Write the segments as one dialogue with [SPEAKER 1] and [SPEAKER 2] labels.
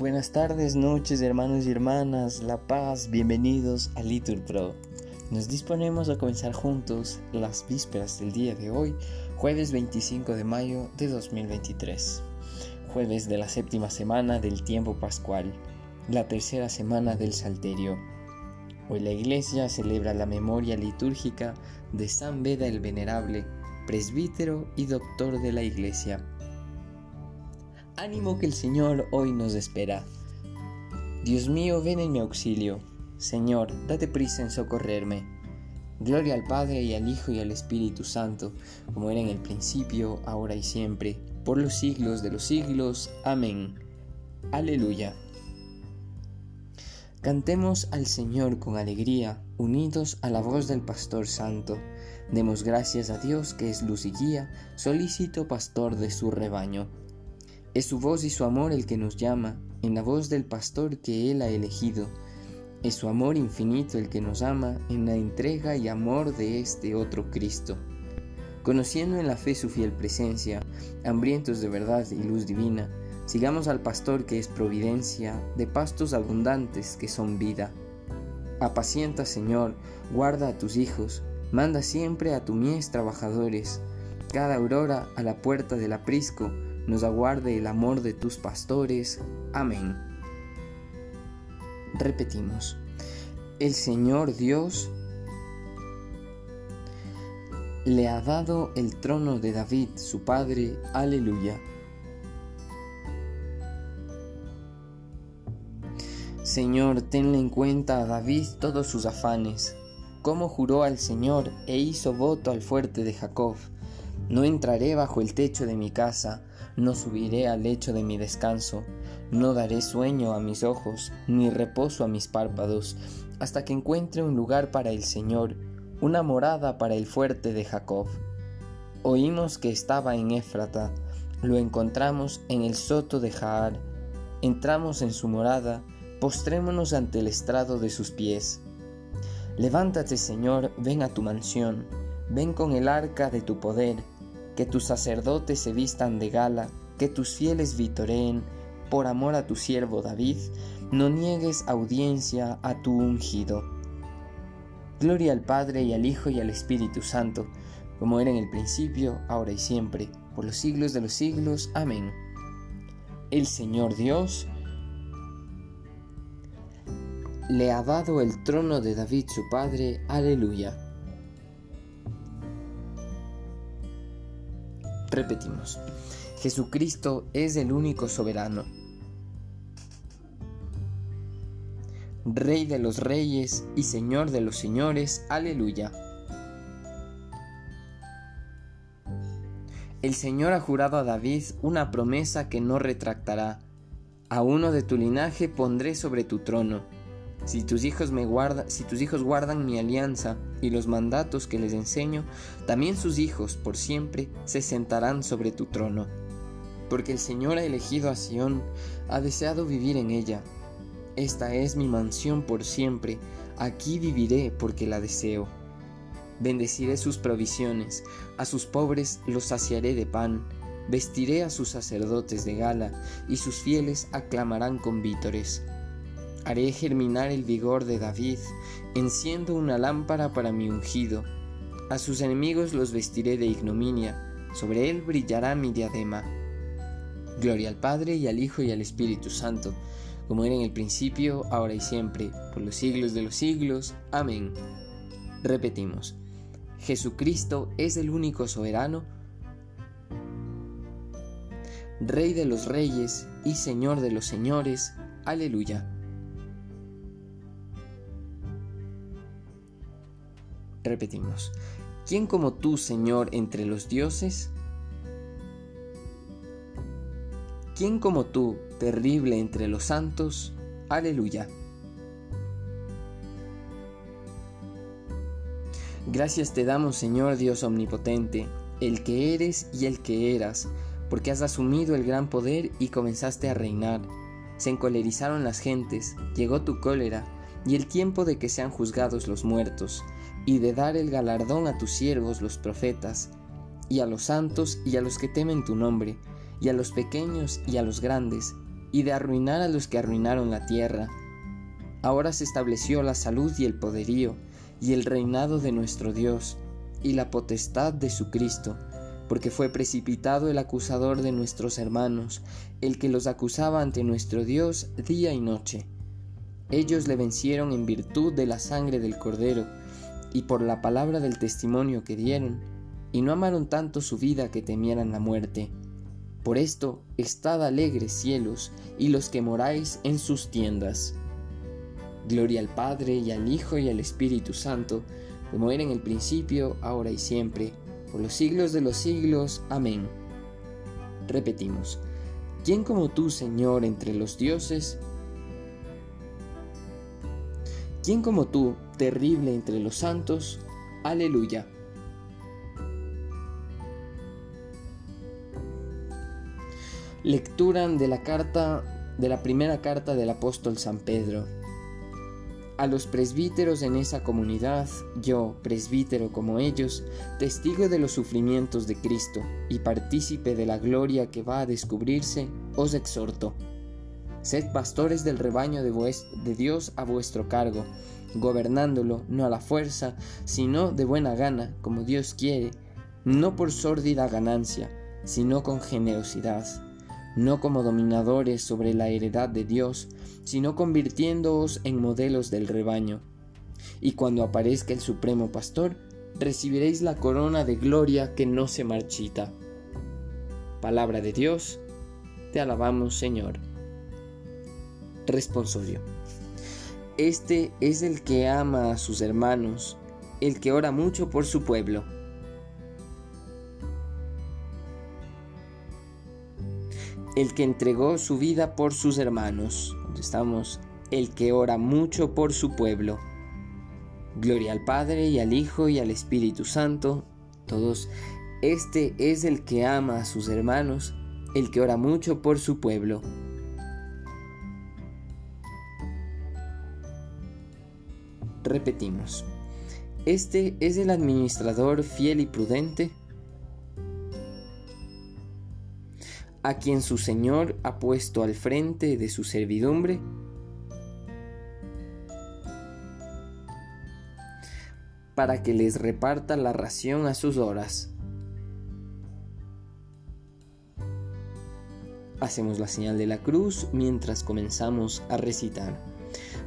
[SPEAKER 1] Buenas tardes, noches, hermanos y hermanas, La Paz, bienvenidos a Litur Pro. Nos disponemos a comenzar juntos las vísperas del día de hoy, jueves 25 de mayo de 2023, jueves de la séptima semana del tiempo pascual, la tercera semana del Salterio. Hoy la Iglesia celebra la memoria litúrgica de San Beda el Venerable, presbítero y doctor de la Iglesia. Ánimo que el Señor hoy nos espera. Dios mío, ven en mi auxilio. Señor, date prisa en socorrerme. Gloria al Padre y al Hijo y al Espíritu Santo, como era en el principio, ahora y siempre, por los siglos de los siglos. Amén. Aleluya. Cantemos al Señor con alegría, unidos a la voz del Pastor Santo. Demos gracias a Dios que es luz y guía, solícito pastor de su rebaño. Es su voz y su amor el que nos llama, en la voz del pastor que Él ha elegido. Es su amor infinito el que nos ama en la entrega y amor de este otro Cristo. Conociendo en la fe su fiel presencia, hambrientos de verdad y luz divina, Sigamos al pastor que es providencia, de pastos abundantes que son vida. Apacienta, Señor, guarda a tus hijos, manda siempre a tu mies trabajadores. Cada aurora a la puerta del aprisco nos aguarde el amor de tus pastores. Amén. Repetimos. El Señor Dios le ha dado el trono de David, su padre. Aleluya. Señor, tenle en cuenta a David todos sus afanes, como juró al Señor e hizo voto al fuerte de Jacob. No entraré bajo el techo de mi casa, no subiré al lecho de mi descanso, no daré sueño a mis ojos, ni reposo a mis párpados, hasta que encuentre un lugar para el Señor, una morada para el fuerte de Jacob. Oímos que estaba en Éfrata, lo encontramos en el soto de Jaar, entramos en su morada, postrémonos ante el estrado de sus pies. Levántate, Señor, ven a tu mansión, ven con el arca de tu poder, que tus sacerdotes se vistan de gala, que tus fieles vitoreen, por amor a tu siervo David, no niegues audiencia a tu ungido. Gloria al Padre y al Hijo y al Espíritu Santo, como era en el principio, ahora y siempre, por los siglos de los siglos. Amén. El Señor Dios, le ha dado el trono de David su padre. Aleluya. Repetimos. Jesucristo es el único soberano. Rey de los reyes y Señor de los señores. Aleluya. El Señor ha jurado a David una promesa que no retractará. A uno de tu linaje pondré sobre tu trono si tus hijos guardan, guardan mi alianza y los mandatos que les enseño, también sus hijos por siempre se sentarán sobre tu trono. Porque el Señor ha elegido a Sión, ha deseado vivir en ella. Esta es mi mansión por siempre, aquí viviré porque la deseo. Bendeciré sus provisiones, a sus pobres los saciaré de pan, vestiré a sus sacerdotes de gala, y sus fieles aclamarán con vítores. Haré germinar el vigor de David, enciendo una lámpara para mi ungido. A sus enemigos los vestiré de ignominia, sobre él brillará mi diadema. Gloria al Padre y al Hijo y al Espíritu Santo, como era en el principio, ahora y siempre, por los siglos de los siglos. Amén. Repetimos, Jesucristo es el único soberano, Rey de los reyes y Señor de los señores. Aleluya. Repetimos, ¿quién como tú, Señor, entre los dioses? ¿Quién como tú, terrible entre los santos? Aleluya. Gracias te damos, Señor Dios Omnipotente, el que eres y el que eras, porque has asumido el gran poder y comenzaste a reinar. Se encolerizaron las gentes, llegó tu cólera, y el tiempo de que sean juzgados los muertos, y de dar el galardón a tus siervos los profetas, y a los santos y a los que temen tu nombre, y a los pequeños y a los grandes, y de arruinar a los que arruinaron la tierra. Ahora se estableció la salud y el poderío, y el reinado de nuestro Dios, y la potestad de su Cristo, porque fue precipitado el acusador de nuestros hermanos, el que los acusaba ante nuestro Dios día y noche. Ellos le vencieron en virtud de la sangre del Cordero, y por la palabra del testimonio que dieron, y no amaron tanto su vida que temieran la muerte. Por esto, estad alegres cielos, y los que moráis en sus tiendas. Gloria al Padre, y al Hijo, y al Espíritu Santo, como era en el principio, ahora y siempre, por los siglos de los siglos. Amén. Repetimos, ¿quién como tú, Señor, entre los dioses? ¿Quién como tú, terrible entre los santos? Aleluya. Lectura de la carta de la primera carta del apóstol San Pedro. A los presbíteros en esa comunidad, yo, presbítero como ellos, testigo de los sufrimientos de Cristo y partícipe de la gloria que va a descubrirse, os exhorto. Sed pastores del rebaño de, Dios a vuestro cargo, gobernándolo no a la fuerza, sino de buena gana, como Dios quiere, no por sórdida ganancia, sino con generosidad no como dominadores sobre la heredad de Dios, sino convirtiéndoos en modelos del rebaño. Y cuando aparezca el Supremo Pastor, recibiréis la corona de gloria que no se marchita. Palabra de Dios, te alabamos Señor. Responsorio. Este es el que ama a sus hermanos, el que ora mucho por su pueblo el que entregó su vida por sus hermanos. Estamos, el que ora mucho por su pueblo. Gloria al Padre y al Hijo y al Espíritu Santo. Todos, este es el que ama a sus hermanos, el que ora mucho por su pueblo. Repetimos. Este es el administrador fiel y prudente a quien su Señor ha puesto al frente de su servidumbre? para que les reparta la ración a sus horas. Hacemos la señal de la cruz mientras comenzamos a recitar.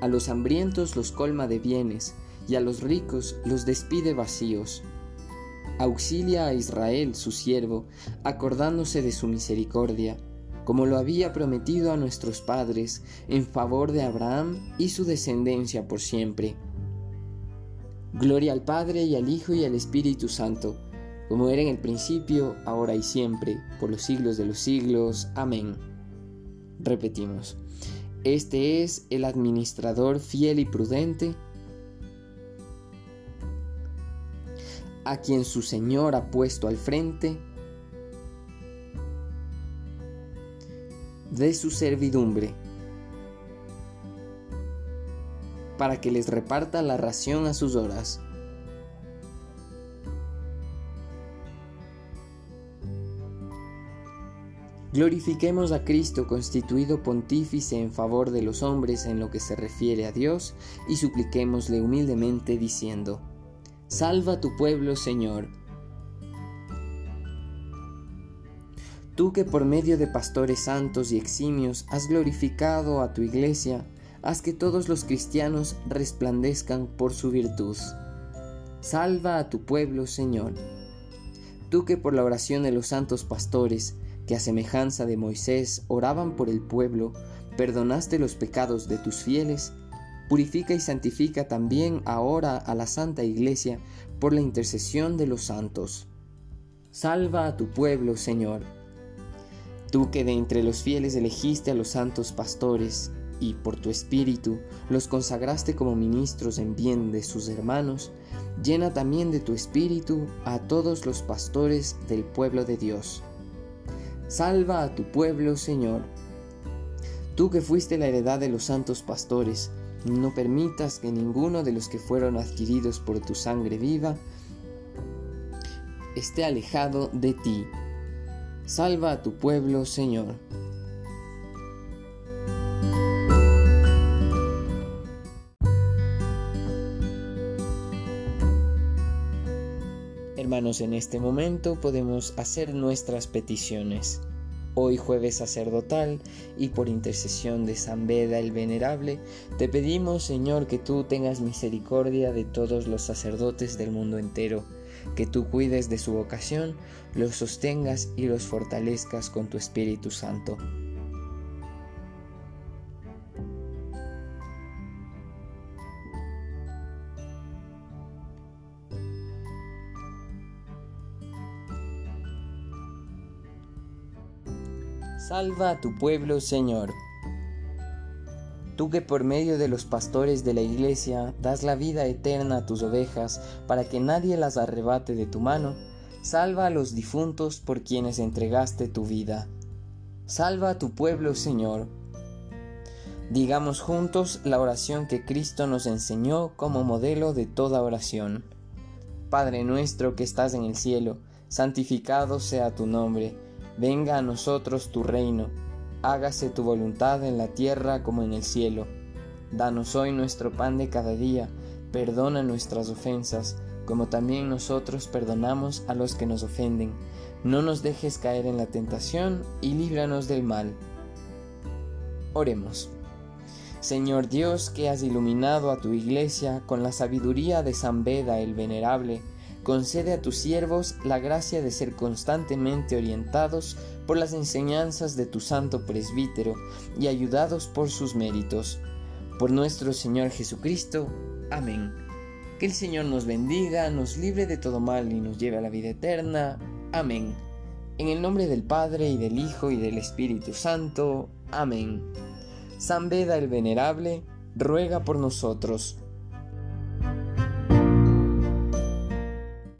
[SPEAKER 1] A los hambrientos los colma de bienes, y a los ricos los despide vacíos auxilia a Israel, su siervo, acordándose de su misericordia, como lo había prometido a nuestros padres, en favor de Abraham y su descendencia por siempre. Gloria al Padre y al Hijo y al Espíritu Santo, como era en el principio, ahora y siempre, por los siglos de los siglos. Amén. Repetimos, este es el administrador fiel y prudente, a quien su Señor ha puesto al frente de su servidumbre, para que les reparta la ración a sus horas. Glorifiquemos a Cristo constituido pontífice en favor de los hombres en lo que se refiere a Dios y supliquémosle humildemente diciendo, Salva tu pueblo, Señor. Tú que por medio de pastores santos y eximios has glorificado a tu iglesia, haz que todos los cristianos resplandezcan por su virtud. Salva a tu pueblo, Señor. Tú que por la oración de los santos pastores, que a semejanza de Moisés oraban por el pueblo, perdonaste los pecados de tus fieles, Purifica y santifica también ahora a la Santa Iglesia por la intercesión de los santos. Salva a tu pueblo, Señor. Tú que de entre los fieles elegiste a los santos pastores y por tu espíritu los consagraste como ministros en bien de sus hermanos, llena también de tu espíritu a todos los pastores del pueblo de Dios. Salva a tu pueblo, Señor. Tú que fuiste la heredad de los santos pastores, no permitas que ninguno de los que fueron adquiridos por tu sangre viva esté alejado de ti. Salva a tu pueblo, Señor. En este momento podemos hacer nuestras peticiones. Hoy jueves sacerdotal y por intercesión de San Beda el Venerable, te pedimos Señor que tú tengas misericordia de todos los sacerdotes del mundo entero, que tú cuides de su vocación, los sostengas y los fortalezcas con tu Espíritu Santo. Salva a tu pueblo, Señor. Tú que por medio de los pastores de la iglesia das la vida eterna a tus ovejas para que nadie las arrebate de tu mano, salva a los difuntos por quienes entregaste tu vida. Salva a tu pueblo, Señor. Digamos juntos la oración que Cristo nos enseñó como modelo de toda oración. Padre nuestro que estás en el cielo, santificado sea tu nombre Venga a nosotros tu reino, hágase tu voluntad en la tierra como en el cielo. Danos hoy nuestro pan de cada día, perdona nuestras ofensas, como también nosotros perdonamos a los que nos ofenden. No nos dejes caer en la tentación y líbranos del mal. Oremos. Señor Dios, que has iluminado a tu iglesia con la sabiduría de San Beda el Venerable, concede a tus siervos la gracia de ser constantemente orientados por las enseñanzas de tu santo presbítero y ayudados por sus méritos. Por nuestro Señor Jesucristo. Amén. Que el Señor nos bendiga, nos libre de todo mal y nos lleve a la vida eterna. Amén. En el nombre del Padre y del Hijo y del Espíritu Santo. Amén. San Beda el Venerable, ruega por nosotros